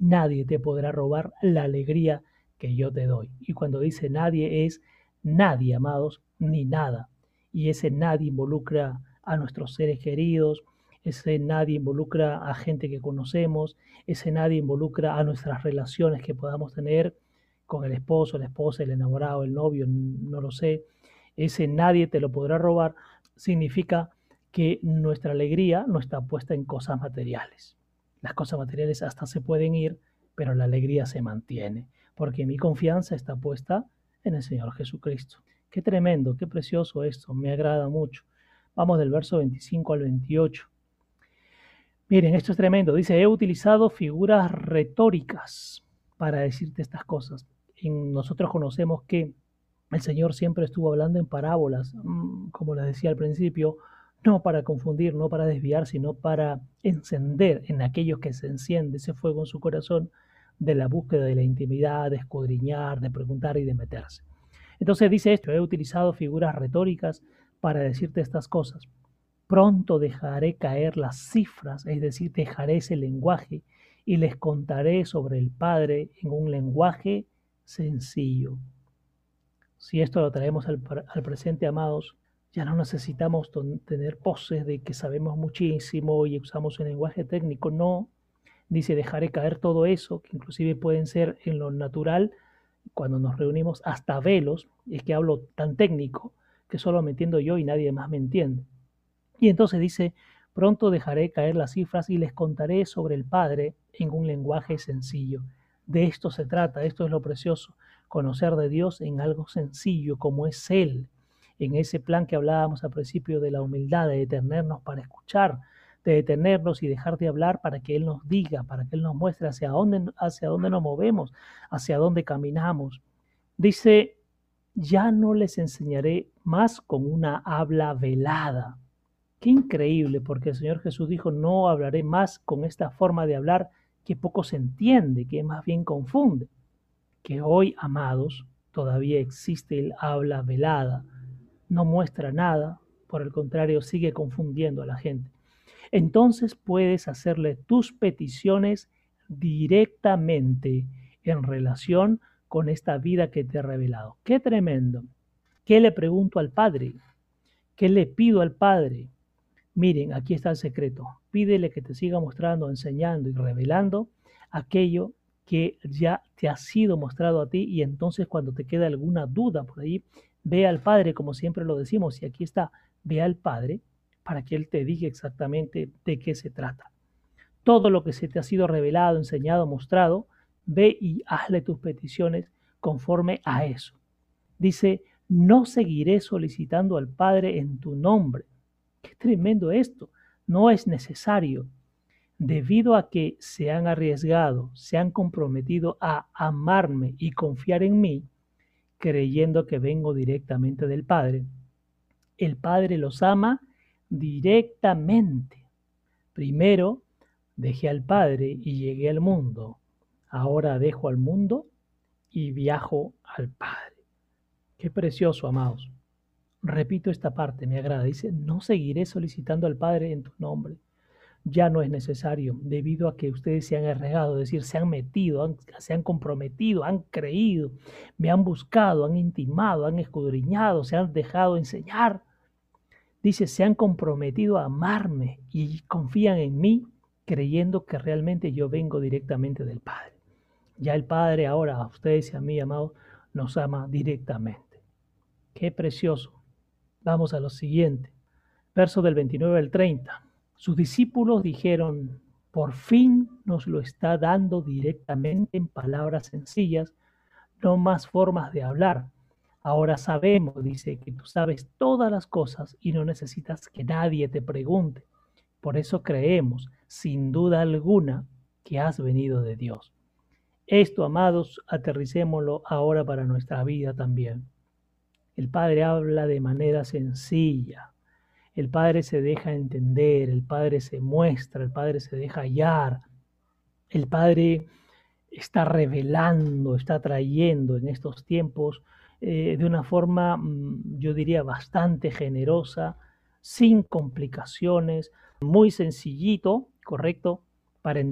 nadie te podrá robar la alegría que yo te doy. Y cuando dice nadie es nadie, amados, ni nada. Y ese nadie involucra a nuestros seres queridos, ese nadie involucra a gente que conocemos, ese nadie involucra a nuestras relaciones que podamos tener con el esposo, la esposa, el enamorado, el novio, no lo sé. Ese nadie te lo podrá robar significa que nuestra alegría no está puesta en cosas materiales. Las cosas materiales hasta se pueden ir, pero la alegría se mantiene, porque mi confianza está puesta en el Señor Jesucristo. Qué tremendo, qué precioso esto, me agrada mucho. Vamos del verso 25 al 28. Miren, esto es tremendo. Dice, he utilizado figuras retóricas para decirte estas cosas. nosotros conocemos que el Señor siempre estuvo hablando en parábolas, mm, como les decía al principio, no para confundir, no para desviar, sino para encender en aquellos que se enciende ese fuego en su corazón de la búsqueda de la intimidad, de escudriñar, de preguntar y de meterse. Entonces dice esto, he utilizado figuras retóricas para decirte estas cosas. Pronto dejaré caer las cifras, es decir, dejaré ese lenguaje y les contaré sobre el Padre en un lenguaje sencillo. Si esto lo traemos al, al presente, amados, ya no necesitamos tener poses de que sabemos muchísimo y usamos un lenguaje técnico, no. Dice, dejaré caer todo eso, que inclusive pueden ser en lo natural, cuando nos reunimos, hasta velos, es que hablo tan técnico que solo me entiendo yo y nadie más me entiende. Y entonces dice, pronto dejaré caer las cifras y les contaré sobre el Padre en un lenguaje sencillo. De esto se trata, esto es lo precioso, conocer de Dios en algo sencillo como es Él en ese plan que hablábamos al principio de la humildad, de detenernos para escuchar, de detenernos y dejar de hablar para que Él nos diga, para que Él nos muestre hacia dónde, hacia dónde nos movemos, hacia dónde caminamos. Dice, ya no les enseñaré más con una habla velada. Qué increíble, porque el Señor Jesús dijo, no hablaré más con esta forma de hablar que poco se entiende, que más bien confunde. Que hoy, amados, todavía existe el habla velada no muestra nada, por el contrario, sigue confundiendo a la gente. Entonces puedes hacerle tus peticiones directamente en relación con esta vida que te he revelado. Qué tremendo. ¿Qué le pregunto al Padre? ¿Qué le pido al Padre? Miren, aquí está el secreto. Pídele que te siga mostrando, enseñando y revelando aquello que ya te ha sido mostrado a ti y entonces cuando te queda alguna duda por ahí, Ve al Padre, como siempre lo decimos, y aquí está, ve al Padre para que Él te diga exactamente de qué se trata. Todo lo que se te ha sido revelado, enseñado, mostrado, ve y hazle tus peticiones conforme a eso. Dice, no seguiré solicitando al Padre en tu nombre. Qué tremendo esto. No es necesario. Debido a que se han arriesgado, se han comprometido a amarme y confiar en mí, creyendo que vengo directamente del Padre. El Padre los ama directamente. Primero dejé al Padre y llegué al mundo. Ahora dejo al mundo y viajo al Padre. Qué precioso, amados. Repito esta parte, me agrada. Dice, no seguiré solicitando al Padre en tu nombre ya no es necesario debido a que ustedes se han arriesgado, es decir, se han metido, se han comprometido, han creído, me han buscado, han intimado, han escudriñado, se han dejado enseñar. Dice, se han comprometido a amarme y confían en mí creyendo que realmente yo vengo directamente del Padre. Ya el Padre ahora a ustedes y a mí, amados, nos ama directamente. Qué precioso. Vamos a lo siguiente. Verso del 29 al 30. Sus discípulos dijeron, por fin nos lo está dando directamente en palabras sencillas, no más formas de hablar. Ahora sabemos, dice, que tú sabes todas las cosas y no necesitas que nadie te pregunte. Por eso creemos, sin duda alguna, que has venido de Dios. Esto, amados, aterricémoslo ahora para nuestra vida también. El Padre habla de manera sencilla. El Padre se deja entender, el Padre se muestra, el Padre se deja hallar. El Padre está revelando, está trayendo en estos tiempos eh, de una forma, mm, yo diría, bastante generosa, sin complicaciones, muy sencillito, ¿correcto? Para,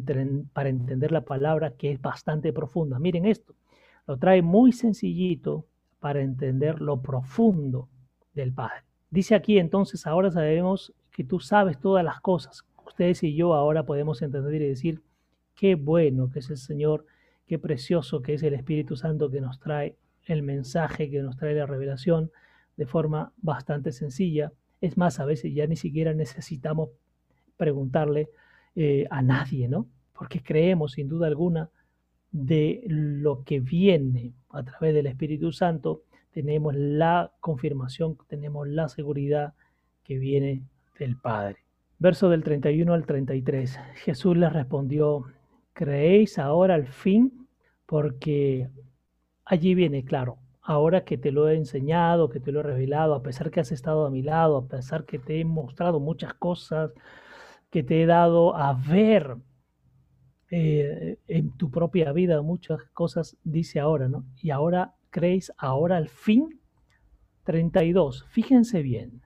para entender la palabra que es bastante profunda. Miren esto, lo trae muy sencillito para entender lo profundo del Padre. Dice aquí entonces, ahora sabemos que tú sabes todas las cosas. Ustedes y yo ahora podemos entender y decir, qué bueno que es el Señor, qué precioso que es el Espíritu Santo que nos trae el mensaje, que nos trae la revelación de forma bastante sencilla. Es más, a veces ya ni siquiera necesitamos preguntarle eh, a nadie, ¿no? Porque creemos sin duda alguna de lo que viene a través del Espíritu Santo, tenemos la confirmación, tenemos la seguridad que viene del Padre. Verso del 31 al 33. Jesús les respondió, ¿creéis ahora al fin? Porque allí viene, claro, ahora que te lo he enseñado, que te lo he revelado, a pesar que has estado a mi lado, a pesar que te he mostrado muchas cosas, que te he dado a ver eh, en tu propia vida muchas cosas, dice ahora, ¿no? Y ahora creéis, ahora al fin, 32, fíjense bien,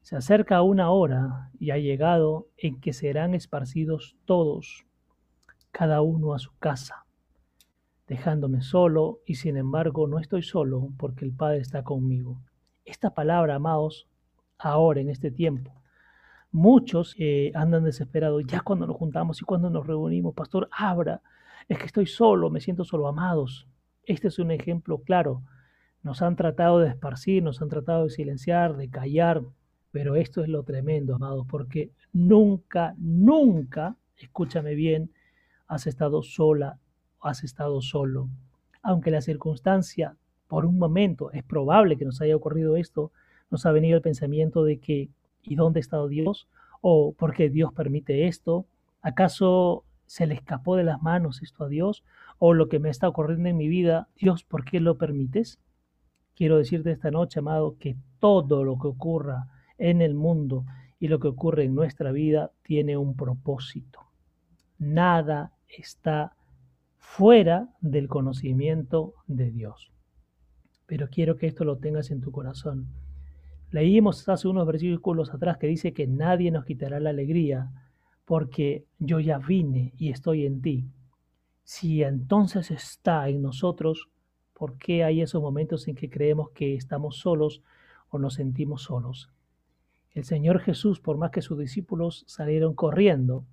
se acerca una hora y ha llegado en que serán esparcidos todos, cada uno a su casa, dejándome solo, y sin embargo no estoy solo porque el Padre está conmigo. Esta palabra, amados, ahora en este tiempo, Muchos eh, andan desesperados ya cuando nos juntamos y cuando nos reunimos. Pastor, abra, es que estoy solo, me siento solo, amados. Este es un ejemplo claro. Nos han tratado de esparcir, nos han tratado de silenciar, de callar, pero esto es lo tremendo, amados, porque nunca, nunca, escúchame bien, has estado sola, has estado solo. Aunque la circunstancia, por un momento, es probable que nos haya ocurrido esto, nos ha venido el pensamiento de que ¿y dónde está Dios? ¿O por qué Dios permite esto? ¿Acaso se le escapó de las manos esto a Dios? ¿O lo que me está ocurriendo en mi vida, Dios, ¿por qué lo permites? Quiero decirte esta noche, amado, que todo lo que ocurra en el mundo y lo que ocurre en nuestra vida tiene un propósito. Nada está fuera del conocimiento de Dios. Pero quiero que esto lo tengas en tu corazón. Leímos hace unos versículos atrás que dice que nadie nos quitará la alegría porque yo ya vine y estoy en ti. Si entonces está en nosotros, ¿por qué hay esos momentos en que creemos que estamos solos o nos sentimos solos? El Señor Jesús, por más que sus discípulos salieron corriendo,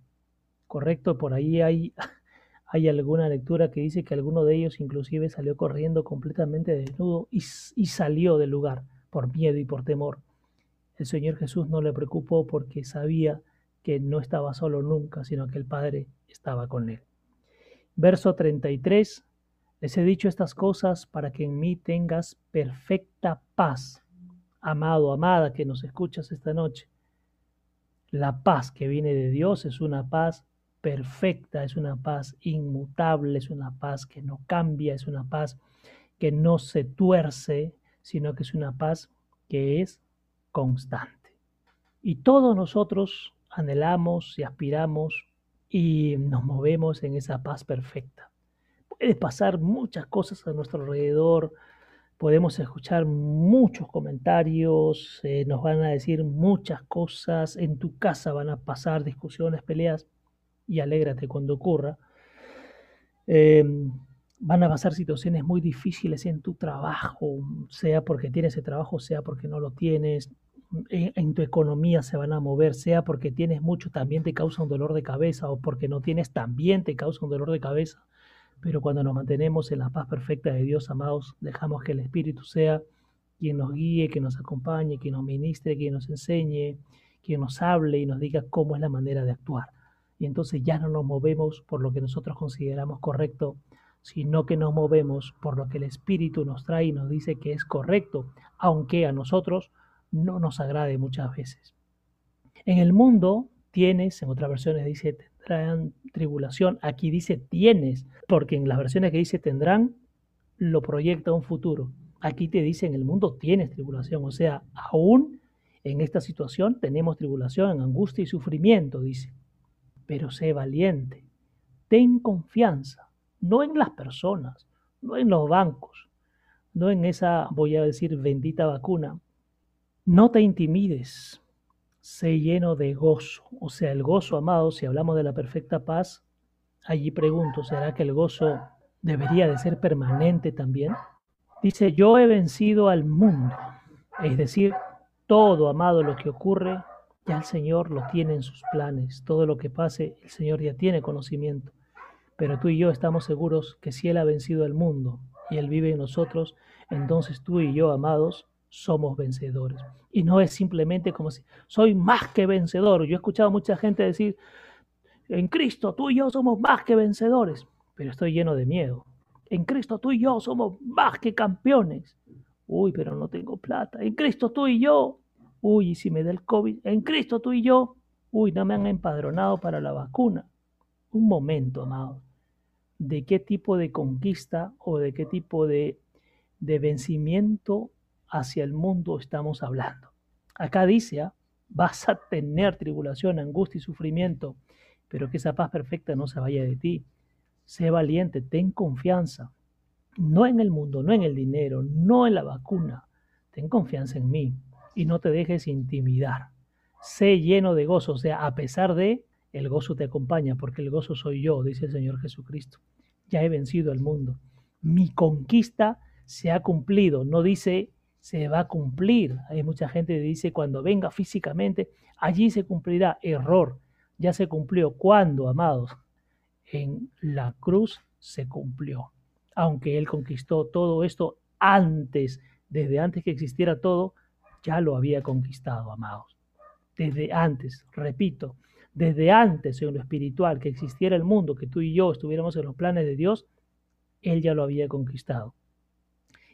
correcto, por ahí hay, alguna lectura que dice que alguno de ellos inclusive salió corriendo completamente desnudo y salió del lugar por miedo y por temor. El Señor Jesús no le preocupó porque sabía que no estaba solo nunca, sino que el Padre estaba con él. Verso 33. Les he dicho estas cosas para que en mí tengas perfecta paz. Amado, amada, que nos escuchas esta noche. La paz que viene de Dios es una paz perfecta, es una paz inmutable, es una paz que no cambia, es una paz que no se tuerce, sino que es una paz que es constante. Y todos nosotros anhelamos y aspiramos y nos movemos en esa paz perfecta. Puede pasar muchas cosas a nuestro alrededor, podemos escuchar muchos comentarios, eh, nos van a decir muchas cosas, en tu casa van a pasar discusiones, peleas, y alégrate cuando ocurra. Eh, van a pasar situaciones muy difíciles en tu trabajo, sea porque tienes ese trabajo, sea porque no lo tienes, en, tu economía se van a mover, sea porque tienes mucho, también te causa un dolor de cabeza, o porque no tienes, también te causa un dolor de cabeza. Pero cuando nos mantenemos en la paz perfecta de Dios, amados, dejamos que el Espíritu sea quien nos guíe, que nos acompañe, quien nos ministre, quien nos enseñe, quien nos hable y nos diga cómo es la manera de actuar. Y entonces ya no nos movemos por lo que nosotros consideramos correcto, sino que nos movemos por lo que el Espíritu nos trae y nos dice que es correcto, aunque a nosotros no nos agrade muchas veces. En el mundo tienes, en otras versiones dice tendrán tribulación, aquí dice tienes, porque en las versiones que dice tendrán, lo proyecta un futuro. Aquí te dice, en el mundo tienes tribulación, o sea, aún en esta situación tenemos tribulación, angustia y sufrimiento, dice. Pero sé valiente, ten confianza, no en las personas, no en los bancos, no en esa, voy a decir, bendita vacuna. No te intimides, sé lleno de gozo. O sea, el gozo, amado, si hablamos de la perfecta paz, allí pregunto, ¿será que el gozo debería de ser permanente también? Dice, yo he vencido al mundo. Es decir, todo, amado, lo que ocurre, ya el Señor lo tiene en sus planes. Todo lo que pase, el Señor ya tiene conocimiento. Pero tú y yo estamos seguros que si Él ha vencido al mundo y Él vive en nosotros, entonces tú y yo, amados, somos vencedores. Y no es simplemente como si soy más que vencedor. Yo he escuchado a mucha gente decir, en Cristo tú y yo somos más que vencedores, pero estoy lleno de miedo. En Cristo tú y yo somos más que campeones. Uy, pero no tengo plata. En Cristo tú y yo. Uy, y si me da el COVID. En Cristo tú y yo. Uy, no me han empadronado para la vacuna. Un momento, amado de qué tipo de conquista o de qué tipo de, de vencimiento hacia el mundo estamos hablando. Acá dice, ¿ah? vas a tener tribulación, angustia y sufrimiento, pero que esa paz perfecta no se vaya de ti. Sé valiente, ten confianza, no en el mundo, no en el dinero, no en la vacuna. Ten confianza en mí y no te dejes intimidar. Sé lleno de gozo, o sea, a pesar de el gozo te acompaña, porque el gozo soy yo, dice el Señor Jesucristo. Ya he vencido al mundo. Mi conquista se ha cumplido. No dice se va a cumplir. Hay mucha gente que dice cuando venga físicamente, allí se cumplirá. Error. Ya se cumplió. ¿Cuándo, amados? En la cruz se cumplió. Aunque Él conquistó todo esto antes, desde antes que existiera todo, ya lo había conquistado, amados. Desde antes, repito, desde antes en lo espiritual que existiera el mundo, que tú y yo estuviéramos en los planes de Dios, Él ya lo había conquistado.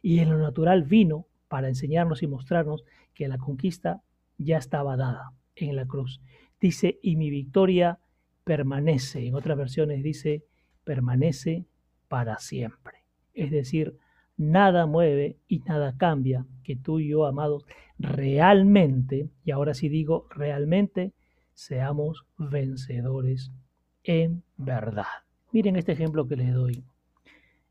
Y en lo natural vino para enseñarnos y mostrarnos que la conquista ya estaba dada en la cruz. Dice, y mi victoria permanece. En otras versiones dice, permanece para siempre. Es decir, nada mueve y nada cambia que tú y yo, amados, realmente, y ahora sí digo realmente, seamos vencedores en verdad. Miren este ejemplo que les doy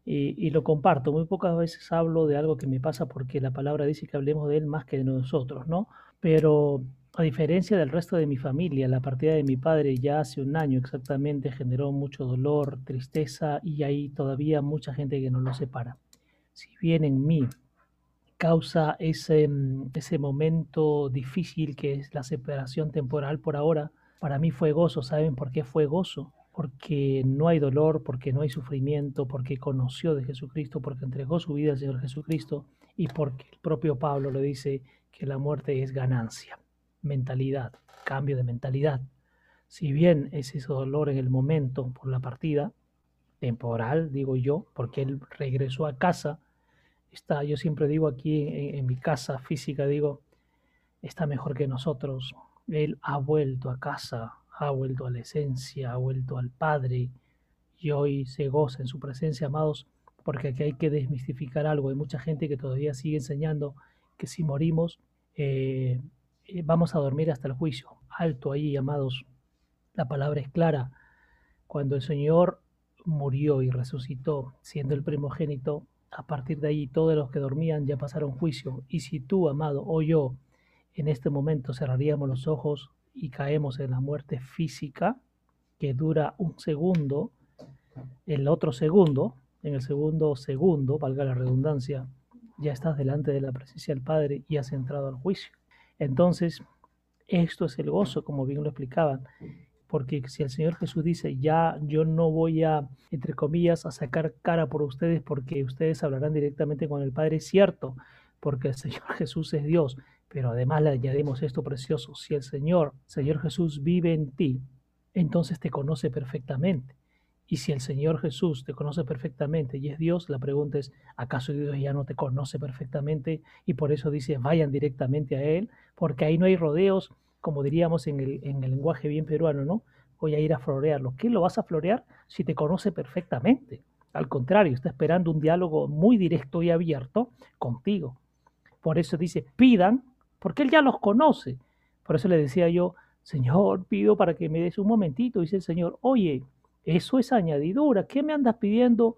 y, lo comparto. Muy pocas veces hablo de algo que me pasa porque la palabra dice que hablemos de él más que de nosotros, ¿no? Pero a diferencia del resto de mi familia, la partida de mi padre ya hace un año exactamente generó mucho dolor, tristeza y hay todavía mucha gente que no lo separa. Si bien en mí causa ese, mm, ese momento difícil que es la separación temporal por ahora, para mí fue gozo. ¿Saben por qué fue gozo? Porque no hay dolor, porque no hay sufrimiento, porque conoció de Jesucristo, porque entregó su vida al Señor Jesucristo y porque el propio Pablo le dice que la muerte es ganancia, mentalidad, cambio de mentalidad. Si bien es ese dolor en el momento por la partida, temporal, digo yo, porque él regresó a casa, está, yo siempre digo aquí en, mi casa física, digo, está mejor que nosotros. Él ha vuelto a casa, ha vuelto a la esencia, ha vuelto al Padre y hoy se goza en su presencia, amados, porque aquí hay que desmistificar algo. Hay mucha gente que todavía sigue enseñando que si morimos eh, eh, vamos a dormir hasta el juicio. Alto ahí, amados. La palabra es clara. Cuando el Señor murió y resucitó, siendo el primogénito, a partir de ahí todos los que dormían ya pasaron juicio. Y si tú, amado, o yo, en este momento cerraríamos los ojos y caemos en la muerte física, que dura un segundo, el otro segundo, en el segundo segundo, valga la redundancia, ya estás delante de la presencia del Padre y has entrado al juicio. Entonces, esto es el gozo, como bien lo explicaban porque si el Señor Jesús dice, ya yo no voy a, entre comillas, a sacar cara por ustedes porque ustedes hablarán directamente con el Padre, es cierto, porque el Señor Jesús es Dios, pero además le añadimos esto precioso, si el Señor, Señor Jesús vive en ti, entonces te conoce perfectamente. Y si el Señor Jesús te conoce perfectamente y es Dios, la pregunta es, ¿acaso Dios ya no te conoce perfectamente? Y por eso dice, vayan directamente a Él, porque ahí no hay rodeos, como diríamos en el, en el lenguaje bien peruano, ¿no? Voy a ir a florearlo. ¿Qué lo vas a florear si te conoce perfectamente? Al contrario, está esperando un diálogo muy directo y abierto contigo. Por eso dice, pidan, porque Él ya los conoce. Por eso le decía yo, Señor, pido para que me des un momentito. Dice el Señor, oye, eso es añadidura. ¿Qué me andas pidiendo?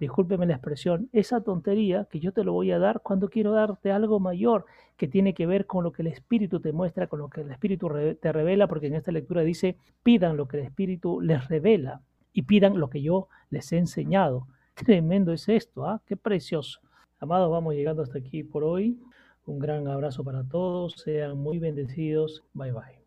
Discúlpeme la expresión, esa tontería que yo te lo voy a dar cuando quiero darte algo mayor que tiene que ver con lo que el Espíritu te muestra, con lo que el Espíritu te revela, porque en esta lectura dice, pidan lo que el Espíritu les revela y pidan lo que yo les he enseñado. Tremendo es esto, ¿ah? Qué precioso. Amados, vamos llegando hasta aquí por hoy. Un gran abrazo para todos, sean muy bendecidos. Bye bye.